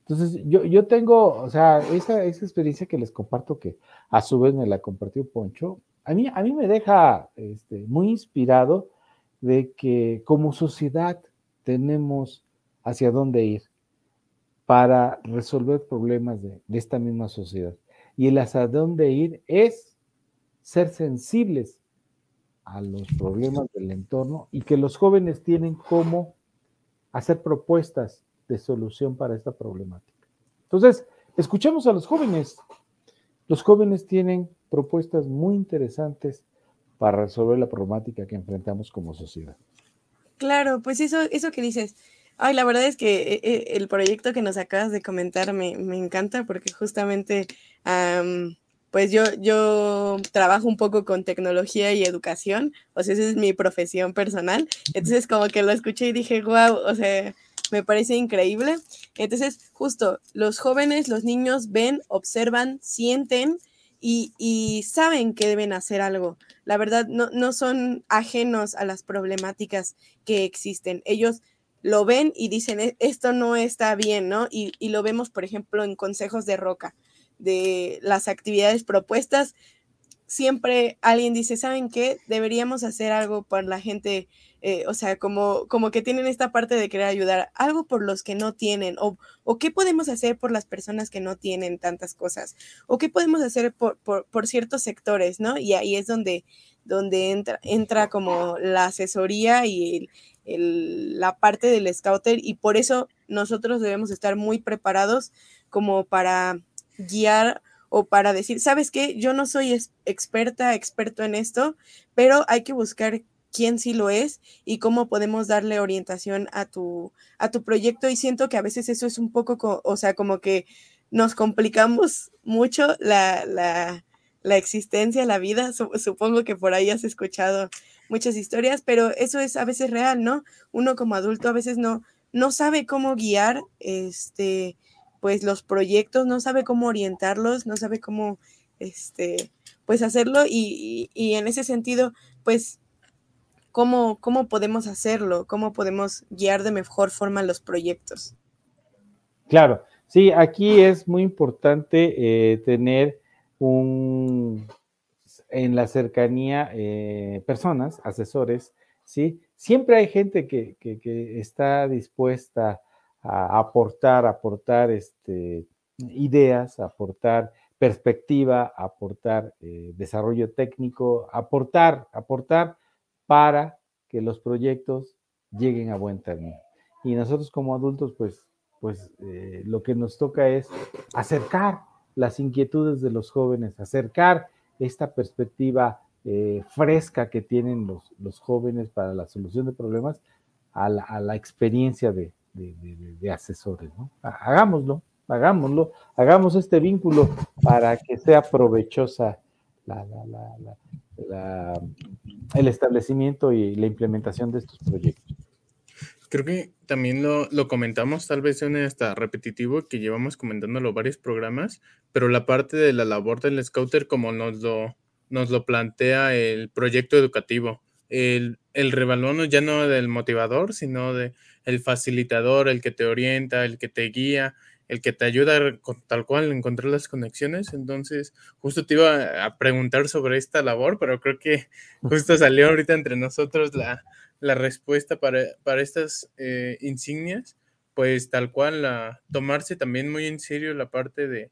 Entonces, yo, yo tengo, o sea, esa, esa experiencia que les comparto, que a su vez me la compartió Poncho, a mí, a mí me deja este, muy inspirado de que como sociedad tenemos hacia dónde ir para resolver problemas de, de esta misma sociedad. Y el hacia dónde ir es ser sensibles a los problemas del entorno y que los jóvenes tienen cómo hacer propuestas de solución para esta problemática. Entonces, escuchemos a los jóvenes. Los jóvenes tienen propuestas muy interesantes para resolver la problemática que enfrentamos como sociedad. Claro, pues eso, eso que dices. Ay, la verdad es que eh, eh, el proyecto que nos acabas de comentar me, encanta porque justamente pues yo, yo trabajo un poco con tecnología y educación, o sea, esa es mi profesión personal. Entonces, como que lo escuché y dije, wow, o sea, me parece increíble. Entonces, justo, los jóvenes, los niños ven, observan, sienten y, y saben que deben hacer algo. La verdad, no, no son ajenos a las problemáticas que existen. Ellos lo ven y dicen, e, esto no está bien, ¿no? Y, y lo vemos, por ejemplo, en consejos de roca de las actividades propuestas, siempre alguien dice, ¿saben qué? Deberíamos hacer algo por la gente, eh, o sea, como, como que tienen esta parte de querer ayudar, algo por los que no tienen, o, o qué podemos hacer por las personas que no tienen tantas cosas, o qué podemos hacer por, por, ciertos sectores, ¿no? Y ahí es donde, donde entra, entra como la asesoría y la parte del scouter, y por eso nosotros debemos estar muy preparados como para guiar o para decir, ¿sabes qué? Yo no soy experta, experto en esto, pero hay que buscar quién sí lo es y cómo podemos darle orientación a tu, a tu proyecto. Y siento que a veces eso es un poco, o sea, como que nos complicamos mucho la, la, la existencia, la vida. supongo que por ahí has escuchado muchas historias, pero eso es a veces real, ¿no? Uno como adulto a veces no, no sabe cómo guiar este, pues los proyectos, no sabe cómo orientarlos, no sabe cómo, este, pues hacerlo y, en ese sentido, pues, ¿cómo, ¿cómo podemos hacerlo? ¿Cómo podemos guiar de mejor forma los proyectos? Claro, sí, aquí es muy importante eh, tener un, en la cercanía eh, personas, asesores, ¿sí? Siempre hay gente que, que, que está dispuesta aportar, aportar este, ideas, aportar perspectiva, aportar eh, desarrollo técnico, aportar, aportar para que los proyectos lleguen a buen término. Y nosotros como adultos, pues, pues eh, lo que nos toca es acercar las inquietudes de los jóvenes, acercar esta perspectiva eh, fresca que tienen los, los, jóvenes para la solución de problemas a la, experiencia de, asesores. ¿no? Hagámoslo, hagámoslo, hagamos este vínculo para que sea provechosa el establecimiento y la implementación de estos proyectos. Creo que también lo, lo comentamos, tal vez sea hasta repetitivo, que llevamos comentándolo varios programas, pero la parte de la labor del scouter, como nos lo, nos lo plantea el proyecto educativo, el, el ya no del motivador, sino de el facilitador, el que te orienta, el que te guía, el que te ayuda tal cual a encontrar las conexiones. Entonces, justo te iba a preguntar sobre esta labor, pero creo que (laughs) justo salió ahorita entre nosotros la, la respuesta para, para estas eh, insignias, pues tal cual, la, tomarse también muy en serio la parte de,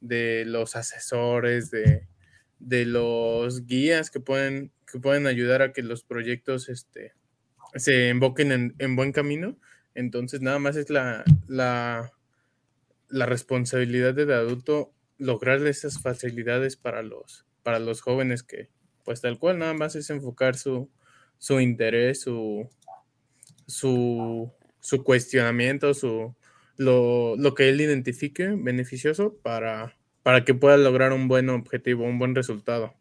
de los asesores, de, de, los guías que pueden, que pueden ayudar a que los proyectos este, se emboquen en, en buen camino. Entonces, nada más es la, la, la responsabilidad del adulto lograr esas facilidades para los, para los jóvenes que, pues tal cual, nada más es enfocar su, su interés, su, su, su cuestionamiento, su, lo, lo, que él identifique beneficioso para, para que pueda lograr un buen objetivo, un buen resultado.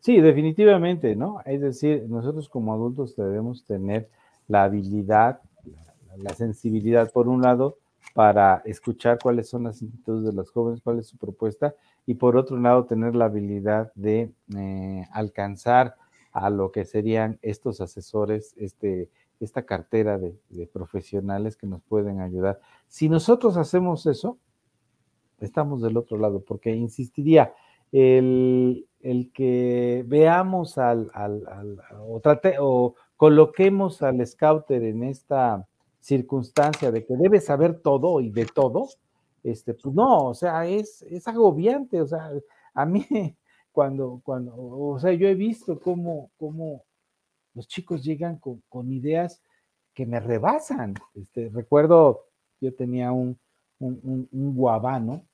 Sí, definitivamente, ¿no? Es decir, nosotros como adultos debemos tener la habilidad, la sensibilidad, por un lado, para escuchar cuáles son las inquietudes de los jóvenes, cuál es su propuesta, y por otro lado, tener la habilidad de eh, alcanzar a lo que serían estos asesores, este, esta cartera de, profesionales que nos pueden ayudar. Si nosotros hacemos eso, estamos del otro lado, porque insistiría, el, que veamos al, o, trate, o coloquemos al scouter en esta circunstancia de que debe saber todo y de todo, este, pues no, o sea, es, es agobiante, o sea, a mí (laughs) cuando, cuando, o sea, yo he visto cómo, cómo los chicos llegan con, ideas que me rebasan. Este, recuerdo, yo tenía un, un, guabano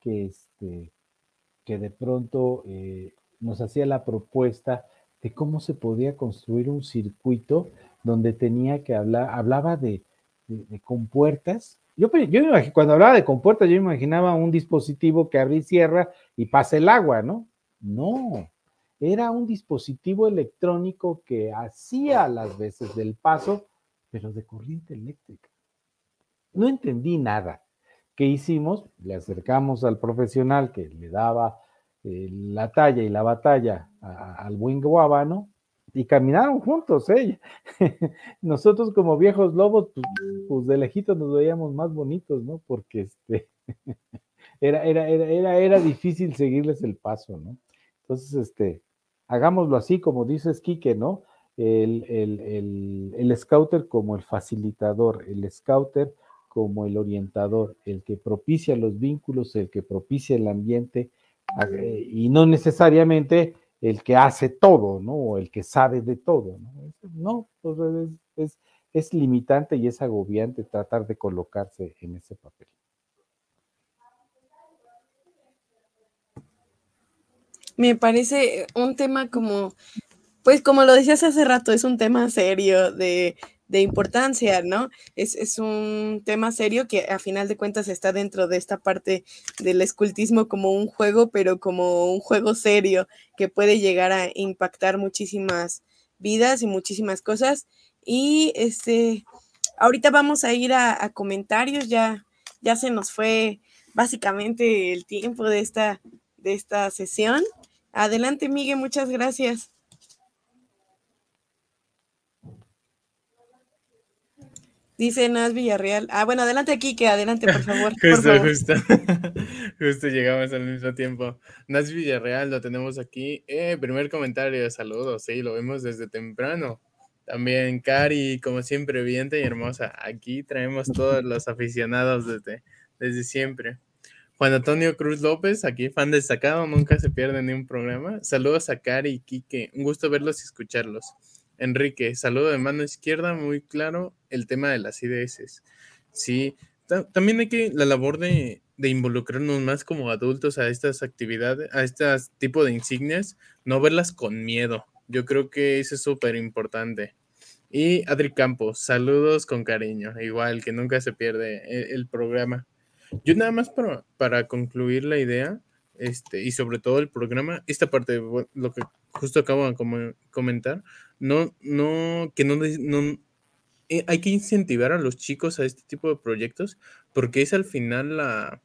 que, este, que de pronto eh, nos hacía la propuesta de cómo se podía construir un circuito donde tenía que hablar, hablaba de, de, compuertas. Yo, yo cuando hablaba de compuertas, yo imaginaba un dispositivo que abre y cierra y pasa el agua, ¿no? No, era un dispositivo electrónico que hacía las veces del paso, pero de corriente eléctrica. No entendí nada. ¿Qué hicimos? Le acercamos al profesional que le daba eh, la talla y la batalla al buen guabano y caminaron juntos. ¿eh? (laughs) Nosotros como viejos lobos, pues, pues, de lejitos nos veíamos más bonitos, ¿no? Porque este, (laughs) era, era, era, era difícil seguirles el paso, ¿no? Entonces, este, hagámoslo así, como dices, Quique, ¿no? El, el, scouter como el facilitador, el scouter como el orientador, el que propicia los vínculos, el que propicia el ambiente, eh, y no necesariamente el que hace todo, ¿no? O el que sabe de todo, ¿no? No, pues es, es limitante y es agobiante tratar de colocarse en ese papel. me parece un tema como, pues como lo decías hace rato, es un tema serio de, importancia, ¿no? Es, un tema serio que a final de cuentas está dentro de esta parte del escultismo como un juego, pero como un juego serio que puede llegar a impactar muchísimas vidas y muchísimas cosas. Y este, ahorita vamos a ir a, comentarios, ya, ya se nos fue básicamente el tiempo de esta, de esta sesión. Adelante, Miguel, muchas gracias. Dice Nas Villarreal. Ah, bueno, adelante que adelante, por favor. (laughs) justo, justo. (laughs) justo llegamos al mismo tiempo. Nas Villarreal, lo tenemos aquí. Eh, primer comentario, saludos, sí, lo vemos desde temprano. También Cari, como siempre, brillante y hermosa. Aquí traemos todos (laughs) los aficionados desde, desde siempre. Juan Antonio Cruz López, aquí fan destacado, nunca se pierde ni un programa. Saludos a Cari y Quique, un gusto verlos y escucharlos. Enrique, saludo de mano izquierda, muy claro el tema de las IDS. Sí, también hay que la labor de, de, involucrarnos más como adultos a estas actividades, a este tipo de insignias, no verlas con miedo. Yo creo que eso es súper importante. Y Adri Campos, saludos con cariño, igual que nunca se pierde el, el programa. Yo nada más para, para concluir la idea, este, y sobre todo el programa, esta parte, lo que justo acabo de comentar, no, no, que no, no eh, hay que incentivar a los chicos a este tipo de proyectos, porque es al final la,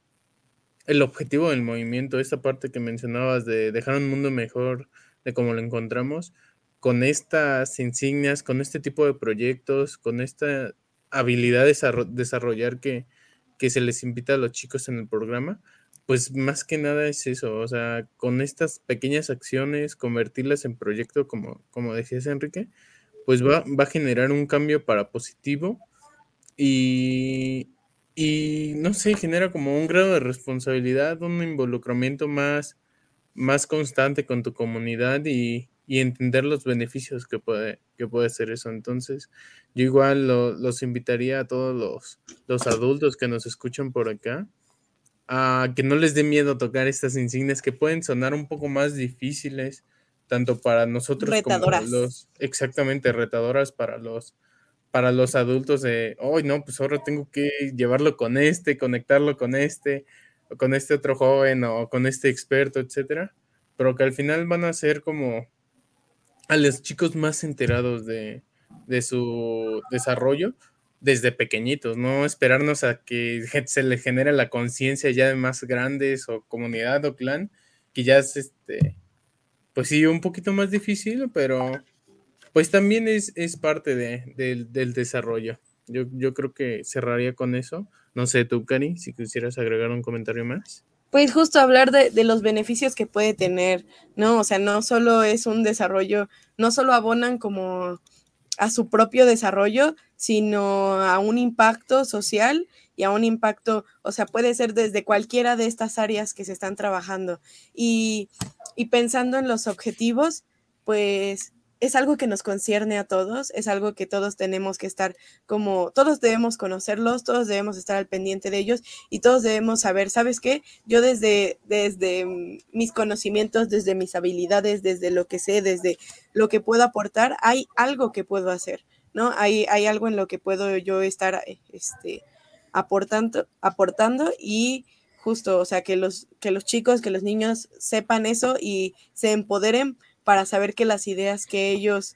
el objetivo del movimiento, esta parte que mencionabas de dejar un mundo mejor de como lo encontramos, con estas insignias, con este tipo de proyectos, con esta habilidad de desarrollar que, que se les invita a los chicos en el programa, pues más que nada es eso, o sea, con estas pequeñas acciones, convertirlas en proyecto, como, como decías Enrique, pues va, va a generar un cambio para positivo y, y, no sé, genera como un grado de responsabilidad, un involucramiento más, más constante con tu comunidad y, y entender los beneficios que puede, que puede ser eso. Entonces, yo igual los invitaría a todos los, los adultos que nos escuchan por acá a que no les dé miedo tocar estas insignias que pueden sonar un poco más difíciles, tanto para nosotros como los, exactamente, retadoras para los, para los adultos de, hoy no, pues ahora tengo que llevarlo con este, conectarlo con este, o con este otro joven, o con este experto, etcétera, pero que al final van a ser como a los chicos más enterados de, su desarrollo desde pequeñitos, no esperarnos a que se le genere la conciencia ya de más grandes o comunidad o clan, que ya es este, pues sí, un poquito más difícil, pero pues también es, es parte del desarrollo. Yo, yo creo que cerraría con eso. No sé, tú, Cari, si quisieras agregar un comentario más. Pues justo hablar de, los beneficios que puede tener, ¿no? O sea, no solo es un desarrollo, no solo abonan como a su propio desarrollo, sino a un impacto social y a un impacto, o sea, puede ser desde cualquiera de estas áreas que se están trabajando. Y, y pensando en los objetivos, pues es algo que nos concierne a todos, es algo que todos tenemos que estar como, todos debemos conocerlos, todos debemos estar al pendiente de ellos y todos debemos saber, ¿sabes qué? Yo desde, desde mis conocimientos, desde mis habilidades, desde lo que sé, desde lo que puedo aportar, hay algo que puedo hacer, ¿no? Hay, hay algo en lo que puedo yo estar este, aportando, aportando y justo, o sea, que los, que los chicos, que los niños sepan eso y se empoderen para saber que las ideas que ellos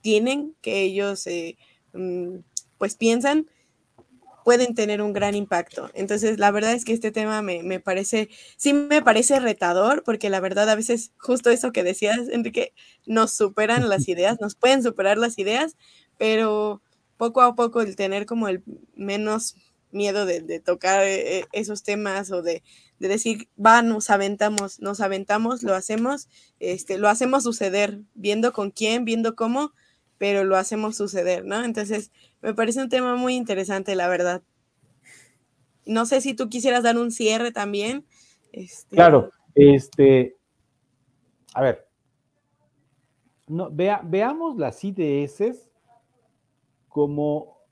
tienen, que ellos eh, mm, pues piensan, pueden tener un gran impacto. Entonces, la verdad es que este tema me, parece, sí me parece retador, porque la verdad a veces justo eso que decías, Enrique, nos superan las (laughs) ideas, nos pueden superar las ideas, pero poco a poco el tener como el menos miedo de, tocar eh, esos temas o de, de decir, va, nos aventamos, nos aventamos, lo hacemos, este, lo hacemos suceder, viendo con quién, viendo cómo, pero lo hacemos suceder, ¿no? Entonces, me parece un tema muy interesante, la verdad. No sé si tú quisieras dar un cierre también. Este... Claro, este, a ver, no, vea, veamos las IDS como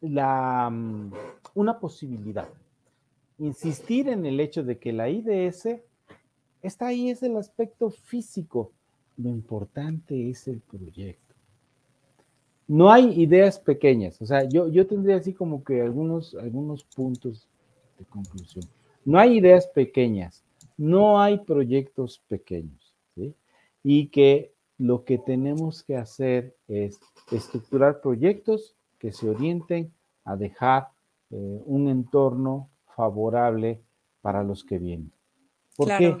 la, mm, una posibilidad insistir en el hecho de que la IDS está ahí, es el aspecto físico. Lo importante es el proyecto. No hay ideas pequeñas. O sea, yo, yo tendría así como que algunos, algunos puntos de conclusión. No hay ideas pequeñas, no hay proyectos pequeños. Y que lo que tenemos que hacer es estructurar proyectos que se orienten a dejar eh, un entorno favorable para los que vienen. ¿Por qué?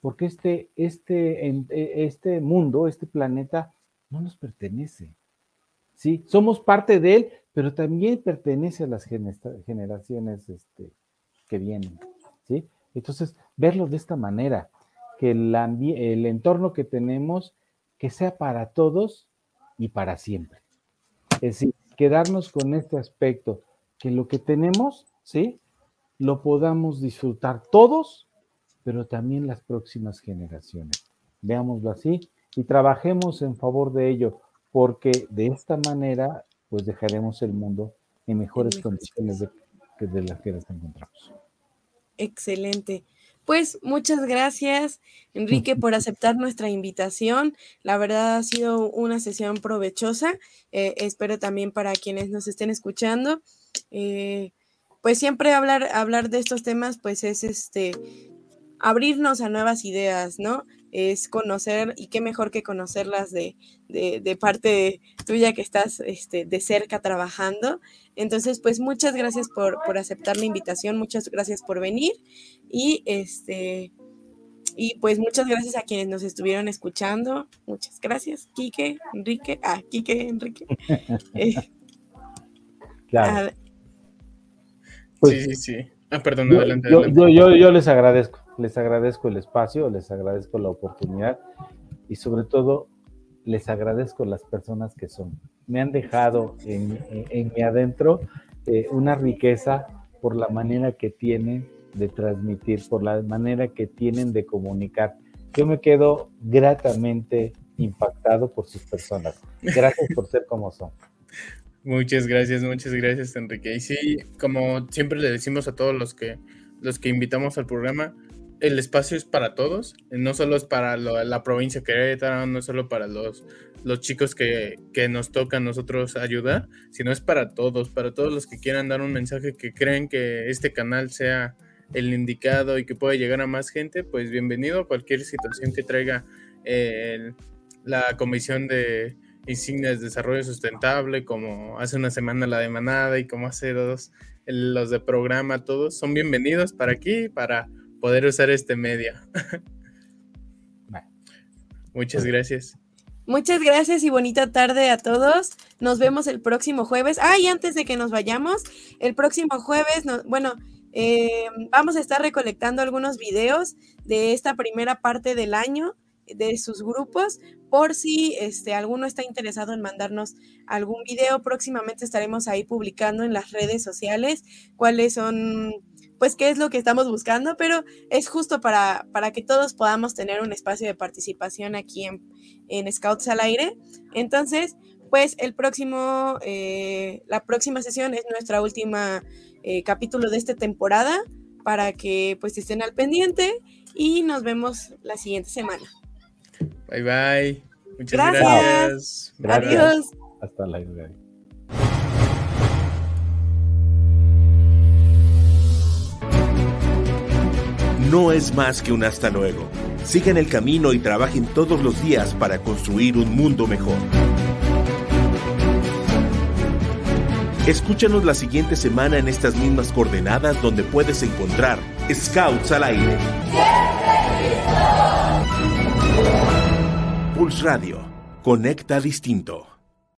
Porque este, este, e, este mundo, este planeta, no nos pertenece. ¿sí? Somos parte de él, pero también pertenece a las generaciones este, que vienen. ¿sí? Entonces, verlo de esta manera, que el, el entorno que tenemos, que sea para todos y para siempre. Es decir, quedarnos con este aspecto, que lo que tenemos, ¿sí? Lo podamos disfrutar todos, pero también las próximas generaciones. Veámoslo así y trabajemos en favor de ello, porque de esta manera, pues dejaremos el mundo en mejores condiciones de, de las que nos encontramos. Excelente. Pues muchas gracias, Enrique, por (laughs) aceptar nuestra invitación. La verdad ha sido una sesión provechosa. Eh, espero también para quienes nos estén escuchando. Eh, pues siempre hablar, hablar de estos temas, pues es este abrirnos a nuevas ideas, ¿no? Es conocer, y qué mejor que conocerlas de, de, parte tuya que estás este, de cerca trabajando. Entonces, pues muchas gracias por, por, aceptar la invitación, muchas gracias por venir y este y pues muchas gracias a quienes nos estuvieron escuchando. Muchas gracias, Quique, Enrique, ah, Quique, Enrique. (laughs) Eh, claro. Pues, sí, sí, sí. Ah, perdón, adelante, Yo, yo, yo les agradezco les agradezco el espacio, les agradezco la oportunidad y sobre todo les agradezco las personas que son. Me han dejado en, mi adentro eh, una riqueza por la manera que tienen de transmitir, por la manera que tienen de comunicar. Yo me quedo gratamente impactado por sus personas. Gracias por ser como son. (laughs) Muchas gracias, muchas gracias, Enrique. Y sí, como siempre le decimos a todos los que los que invitamos al programa, el espacio es para todos, no solo es para la provincia de Querétaro, no solo para los, los chicos que, nos toca a nosotros ayudar, sino es para todos, para todos los que quieran dar un mensaje que creen que este canal sea el indicado y que pueda llegar a más gente, pues bienvenido a cualquier situación que traiga la Comisión de Insignias de Desarrollo Sustentable, como hace una semana la de Manada y como hace dos los de programa, todos son bienvenidos para aquí, para poder usar este medio. Muchas gracias. Muchas gracias y bonita tarde a todos. Nos vemos el próximo jueves. Ah, y antes de que nos vayamos, el próximo jueves, bueno, eh, vamos a estar recolectando algunos videos de esta primera parte del año de sus grupos por si este, alguno está interesado en mandarnos algún video. Próximamente estaremos ahí publicando en las redes sociales cuáles son pues qué es lo que estamos buscando, pero es justo para, para que todos podamos tener un espacio de participación aquí en, Scouts al Aire. Entonces, pues el próximo, eh, la próxima sesión es nuestra última eh, capítulo de esta temporada para que pues estén al pendiente y nos vemos la siguiente semana. Bye bye. Muchas gracias. Adiós. Hasta la próxima. no es más que un hasta luego. Sigan el camino y trabajen todos los días para construir un mundo mejor. Escúchanos la siguiente semana en estas mismas coordenadas donde puedes encontrar Scouts al aire. Pulse Radio. Conecta distinto.